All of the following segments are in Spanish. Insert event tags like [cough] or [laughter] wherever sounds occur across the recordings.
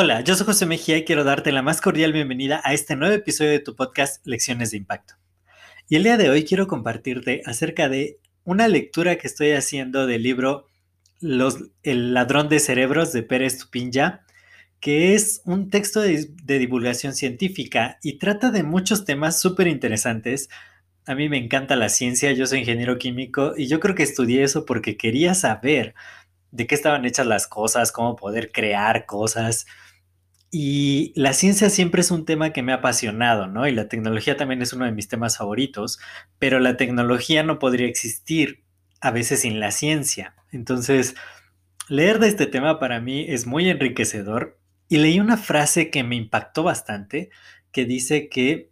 Hola, yo soy José Mejía y quiero darte la más cordial bienvenida a este nuevo episodio de tu podcast Lecciones de Impacto. Y el día de hoy quiero compartirte acerca de una lectura que estoy haciendo del libro El ladrón de cerebros de Pérez Tupinja, que es un texto de, de divulgación científica y trata de muchos temas súper interesantes. A mí me encanta la ciencia, yo soy ingeniero químico y yo creo que estudié eso porque quería saber de qué estaban hechas las cosas, cómo poder crear cosas. Y la ciencia siempre es un tema que me ha apasionado, ¿no? Y la tecnología también es uno de mis temas favoritos, pero la tecnología no podría existir a veces sin la ciencia. Entonces, leer de este tema para mí es muy enriquecedor y leí una frase que me impactó bastante que dice que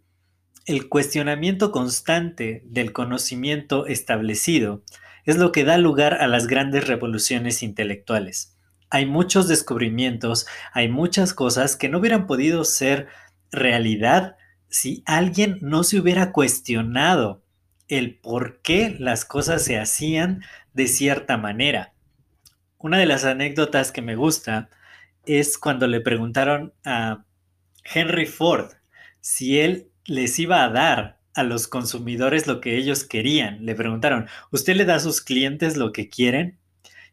el cuestionamiento constante del conocimiento establecido es lo que da lugar a las grandes revoluciones intelectuales. Hay muchos descubrimientos, hay muchas cosas que no hubieran podido ser realidad si alguien no se hubiera cuestionado el por qué las cosas se hacían de cierta manera. Una de las anécdotas que me gusta es cuando le preguntaron a Henry Ford si él les iba a dar a los consumidores lo que ellos querían. Le preguntaron, ¿usted le da a sus clientes lo que quieren?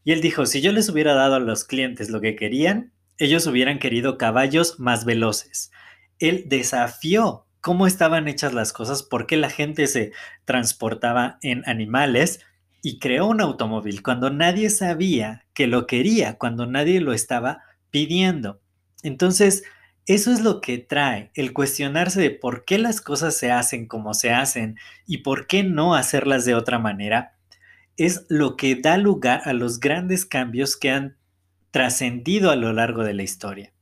Y él dijo, si yo les hubiera dado a los clientes lo que querían, ellos hubieran querido caballos más veloces. Él desafió cómo estaban hechas las cosas, por qué la gente se transportaba en animales y creó un automóvil cuando nadie sabía que lo quería, cuando nadie lo estaba pidiendo. Entonces, eso es lo que trae el cuestionarse de por qué las cosas se hacen como se hacen y por qué no hacerlas de otra manera. Es lo que da lugar a los grandes cambios que han trascendido a lo largo de la historia.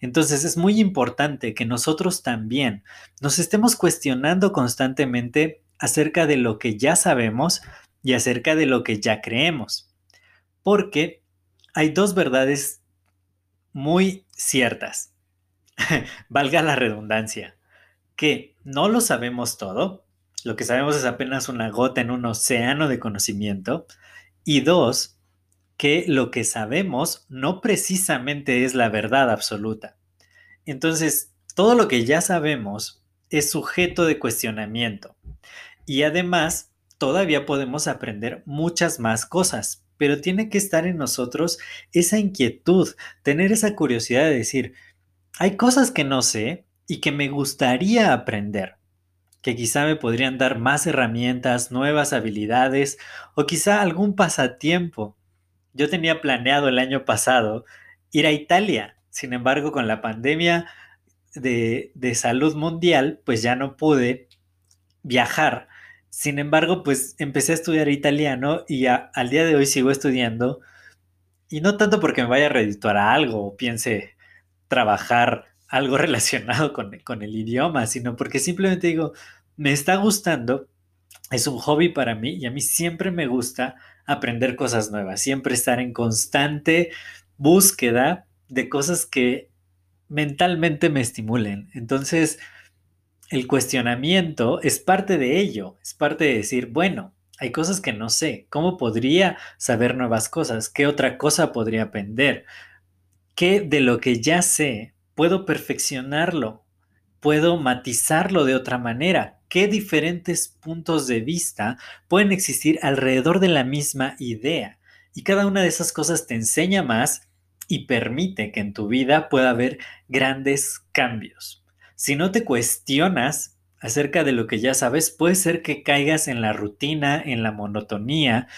Entonces es muy importante que nosotros también nos estemos cuestionando constantemente acerca de lo que ya sabemos y acerca de lo que ya creemos. Porque hay dos verdades muy ciertas. [laughs] valga la redundancia, que no lo sabemos todo, lo que sabemos es apenas una gota en un océano de conocimiento, y dos, que lo que sabemos no precisamente es la verdad absoluta. Entonces, todo lo que ya sabemos es sujeto de cuestionamiento. Y además, todavía podemos aprender muchas más cosas, pero tiene que estar en nosotros esa inquietud, tener esa curiosidad de decir, hay cosas que no sé y que me gustaría aprender, que quizá me podrían dar más herramientas, nuevas habilidades o quizá algún pasatiempo. Yo tenía planeado el año pasado ir a Italia, sin embargo con la pandemia de, salud mundial, pues ya no pude viajar. Sin embargo, pues empecé a estudiar italiano y al día de hoy sigo estudiando. Y no tanto porque me vaya a redituar a algo o piense, trabajar algo [laughs] relacionado con, el idioma, sino porque simplemente digo, me está gustando, es un hobby para mí y a mí siempre me gusta aprender cosas nuevas, siempre estar en constante búsqueda de cosas que mentalmente me estimulen. Entonces, el cuestionamiento es parte de ello, es parte de decir, bueno, hay cosas que no sé, ¿cómo podría saber nuevas cosas? ¿Qué otra cosa podría aprender? ¿Qué de lo que ya sé puedo perfeccionarlo? ¿Puedo matizarlo de otra manera? ¿Qué diferentes puntos de vista pueden existir alrededor de la misma idea? Y cada una de esas cosas te enseña más y permite que en tu vida pueda haber grandes cambios. Si no te cuestionas acerca de lo que ya sabes, puede ser que caigas en la rutina, en la monotonía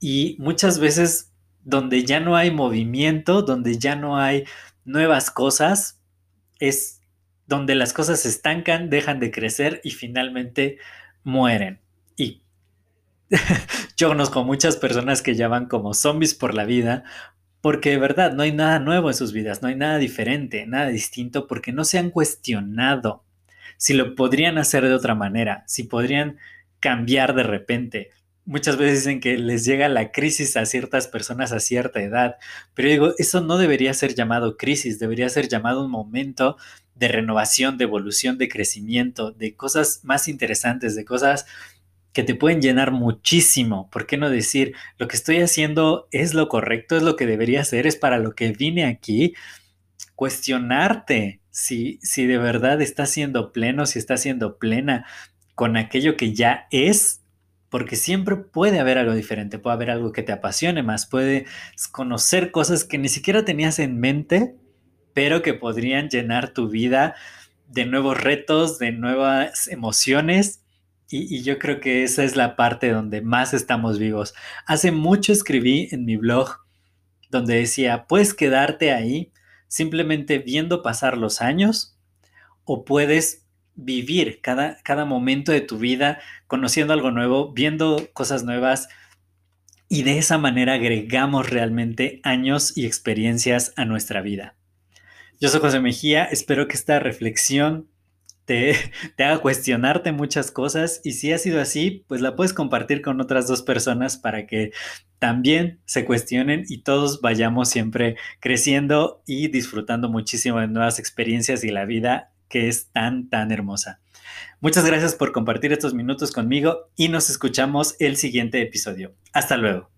y muchas veces donde ya no hay movimiento, donde ya no hay nuevas cosas, es donde las cosas se estancan, dejan de crecer y finalmente mueren. Y [laughs] yo conozco muchas personas que ya van como zombies por la vida porque de verdad no hay nada nuevo en sus vidas, no hay nada diferente, nada distinto, porque no se han cuestionado si lo podrían hacer de otra manera, si podrían cambiar de repente. Muchas veces dicen que les llega la crisis a ciertas personas a cierta edad, pero digo, eso no debería ser llamado crisis, debería ser llamado un momento de renovación, de evolución, de crecimiento, de cosas más interesantes, de cosas que te pueden llenar muchísimo. ¿Por qué no decir, lo que estoy haciendo es lo correcto, es lo que debería hacer, es para lo que vine aquí? Cuestionarte si, si de verdad estás siendo pleno, si estás siendo plena con aquello que ya es, porque siempre puede haber algo diferente, puede haber algo que te apasione más, puedes conocer cosas que ni siquiera tenías en mente, pero que podrían llenar tu vida de nuevos retos, de nuevas emociones y, yo creo que esa es la parte donde más estamos vivos. Hace mucho escribí en mi blog donde decía, puedes quedarte ahí simplemente viendo pasar los años o puedes vivir cada, cada momento de tu vida conociendo algo nuevo, viendo cosas nuevas y de esa manera agregamos realmente años y experiencias a nuestra vida. Yo soy José Mejía, espero que esta reflexión [laughs] te, haga cuestionarte muchas cosas y si ha sido así, pues la puedes compartir con otras dos personas para que también se cuestionen y todos vayamos siempre creciendo y disfrutando muchísimo de nuevas experiencias y la vida que es tan, tan hermosa. Muchas gracias por compartir estos minutos conmigo y nos escuchamos el siguiente episodio. Hasta luego.